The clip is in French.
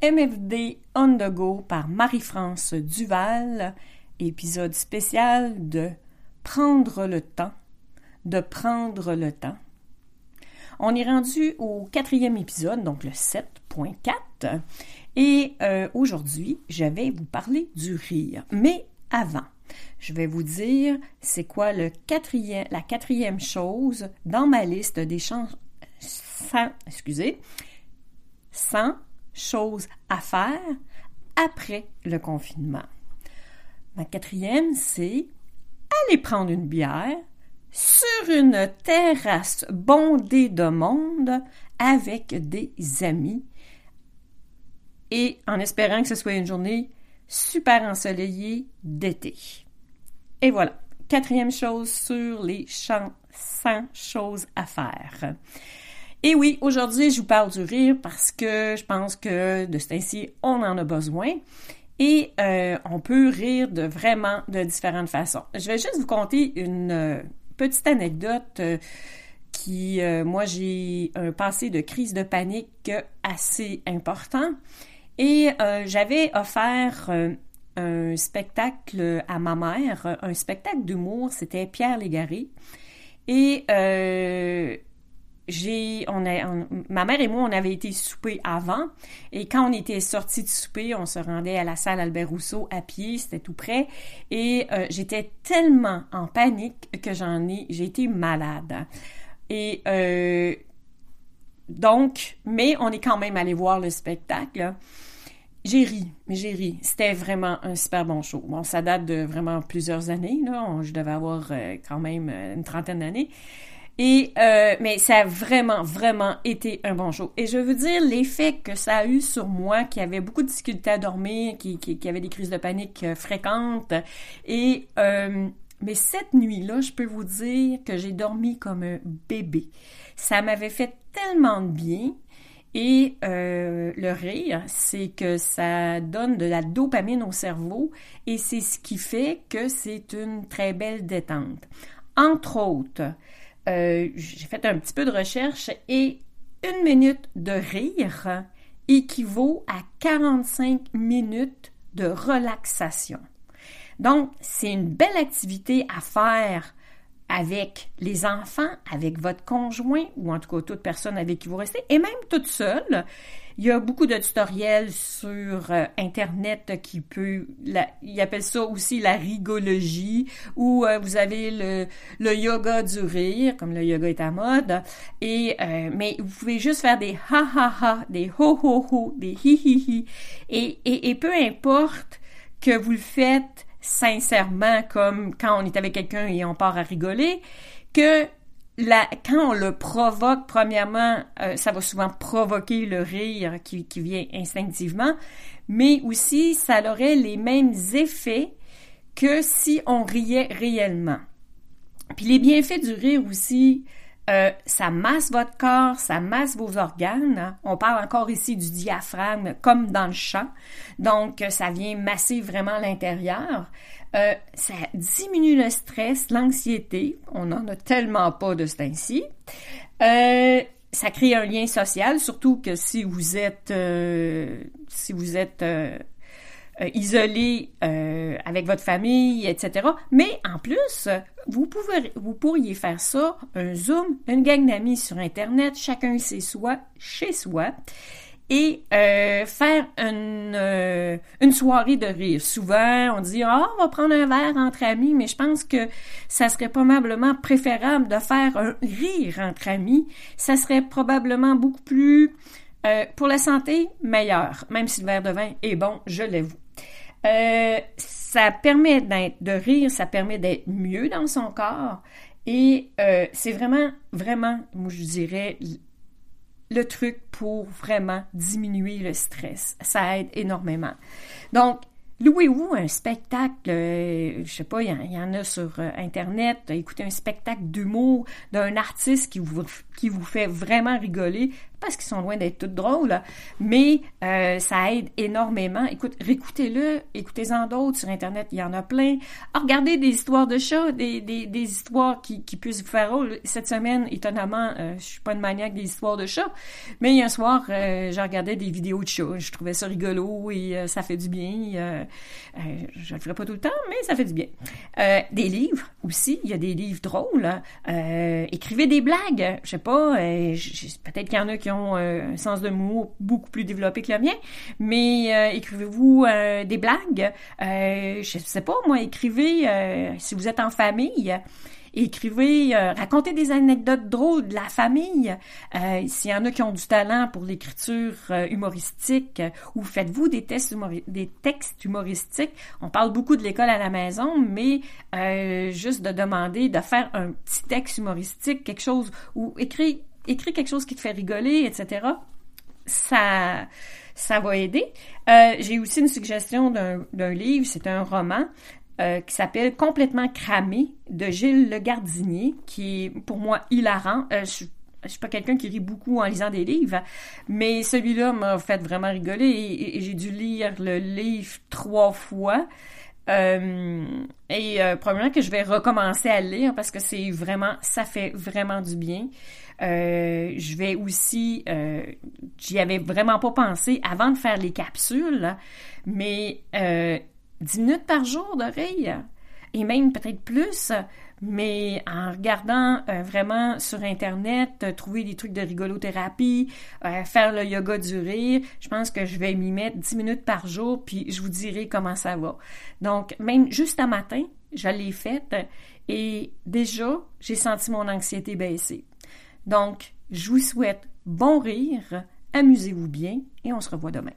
MFD on the go par Marie-France Duval, épisode spécial de Prendre le temps, de prendre le temps. On est rendu au quatrième épisode, donc le 7.4, et euh, aujourd'hui, je vais vous parler du rire. Mais avant, je vais vous dire c'est quoi le quatrième, la quatrième chose dans ma liste des chansons. Excusez, 100 choses à faire après le confinement. Ma quatrième, c'est aller prendre une bière sur une terrasse bondée de monde avec des amis et en espérant que ce soit une journée super ensoleillée d'été. Et voilà, quatrième chose sur les 100 choses à faire. Et oui, aujourd'hui, je vous parle du rire parce que je pense que de ce temps-ci, on en a besoin. Et euh, on peut rire de vraiment de différentes façons. Je vais juste vous conter une euh, petite anecdote euh, qui, moi, j'ai un passé de crise de panique assez important. Et j'avais offert un spectacle à ma mère, un spectacle d'humour, c'était Pierre Légaré. Et ma mère et moi, on avait été souper avant, et quand on était sortis de souper, on se rendait à la salle Albert Rousseau à pied, c'était tout près, et euh, j'étais tellement en panique que j'en ai, j'ai été malade. Et euh, donc, mais on est quand même allé voir le spectacle. J'ai ri, mais j'ai ri. C'était vraiment un super bon show. Bon, ça date de vraiment plusieurs années, là. Je devais avoir euh, quand même une trentaine d'années. Et euh, mais ça a vraiment, vraiment été un bon show. Et je veux dire, l'effet que ça a eu sur moi, qui avait beaucoup de difficultés à dormir, qui, qui, avait des crises de panique euh, fréquentes. Et euh, mais cette nuit-là, je peux vous dire que j'ai dormi comme un bébé. Ça m'avait fait tellement de bien. Et le rire, c'est que ça donne de la dopamine au cerveau et c'est ce qui fait que c'est une très belle détente. Entre autres, euh, j'ai fait un petit peu de recherche et une minute de rire équivaut à 45 minutes de relaxation. Donc, c'est une belle activité à faire avec les enfants, avec votre conjoint ou en tout cas toute personne avec qui vous restez et même toute seule. Il y a beaucoup de tutoriels sur euh, Internet qui peut, la, ils appellent ça aussi la rigologie, où euh, vous avez le, le yoga du rire, comme le yoga est à mode, et euh, mais vous pouvez juste faire des ha ha ha, des ho ho ho, des hi hi hi, et, et, et peu importe que vous le faites sincèrement, comme quand on est avec quelqu'un et on part à rigoler, que quand on le provoque, premièrement, euh, ça va souvent provoquer le rire qui, qui, vient instinctivement, mais aussi ça aurait les mêmes effets que si on riait réellement. Puis les bienfaits du rire aussi, euh, ça masse votre corps, ça masse vos organes. On parle encore ici du diaphragme comme dans le chant. Donc, ça vient masser vraiment l'intérieur. Euh, ça diminue le stress, l'anxiété. On n'en a tellement pas de ce temps-ci. Euh, ça crée un lien social, surtout que si vous êtes si vous êtes isolé avec votre famille, etc. Mais en plus, vous, pouvez, vous pourriez faire ça, un Zoom, une gang d'amis sur Internet, chacun chez soi, chez soi, et euh, faire une, euh, une soirée de rire. Souvent, on dit ah, on va prendre un verre entre amis, mais je pense que ça serait probablement préférable de faire un rire entre amis. Ça serait probablement beaucoup plus euh, pour la santé meilleur, même si le verre de vin est bon, je l'avoue. Euh, ça permet de rire, ça permet d'être mieux dans son corps. Et euh, c'est vraiment, vraiment, moi je dirais, le truc pour vraiment diminuer le stress. Ça aide énormément. Donc, louez-vous un spectacle, euh, je sais pas, il y, en a sur Internet, écoutez un spectacle d'humour d'un artiste qui vous, qui vous fait vraiment rigoler. Parce qu'ils sont loin d'être toutes drôles, mais euh, ça aide énormément. Écoute, réécoutez-le, écoutez-en d'autres sur Internet, il y en a plein. Ah, regardez des histoires de chats, des, des, histoires qui, qui puissent vous faire rôle. Cette semaine, étonnamment, euh, je suis pas une maniaque des histoires de chats, mais un soir, euh, j'ai regardé des vidéos de chats. Je trouvais ça rigolo et euh, ça fait du bien. Je le ferai pas tout le temps, mais ça fait du bien. des livres aussi, il y a des livres drôles. écrivez des blagues, je sais pas, peut-être qu'il y en a qui euh, un sens de mots beaucoup plus développé que le mien, mais euh, écrivez-vous euh, des blagues, je sais pas, moi, écrivez, si vous êtes en famille, écrivez, racontez des anecdotes drôles de la famille. S'il y en a qui ont du talent pour l'écriture humoristique, ou faites-vous des, des textes humoristiques. On parle beaucoup de l'école à la maison, mais juste de demander de faire un petit texte humoristique, quelque chose, ou écrire écris quelque chose qui te fait rigoler, etc. Ça, ça va aider. Euh, j'ai aussi une suggestion d'un livre, c'est un roman euh, qui s'appelle Complètement cramé de Gilles Le Gardinier, qui est pour moi hilarant. Euh, je je suis pas quelqu'un qui rit beaucoup en lisant des livres, mais celui-là m'a fait vraiment rigoler et, j'ai dû lire le livre trois fois. Euh, et euh, probablement que je vais recommencer à lire parce que c'est vraiment, ça fait vraiment du bien. Euh, je vais aussi, euh, j'y avais vraiment pas pensé avant de faire les capsules, mais euh, 10 minutes par jour d'oreille, et même peut-être plus, mais en regardant euh, vraiment sur Internet, euh, trouver des trucs de rigolothérapie, faire le yoga du rire, je pense que je vais m'y mettre 10 minutes par jour, puis je vous dirai comment ça va. Donc, même juste un matin, je l'ai faite et déjà, j'ai senti mon anxiété baisser. Donc, je vous souhaite bon rire, amusez-vous bien et on se revoit demain.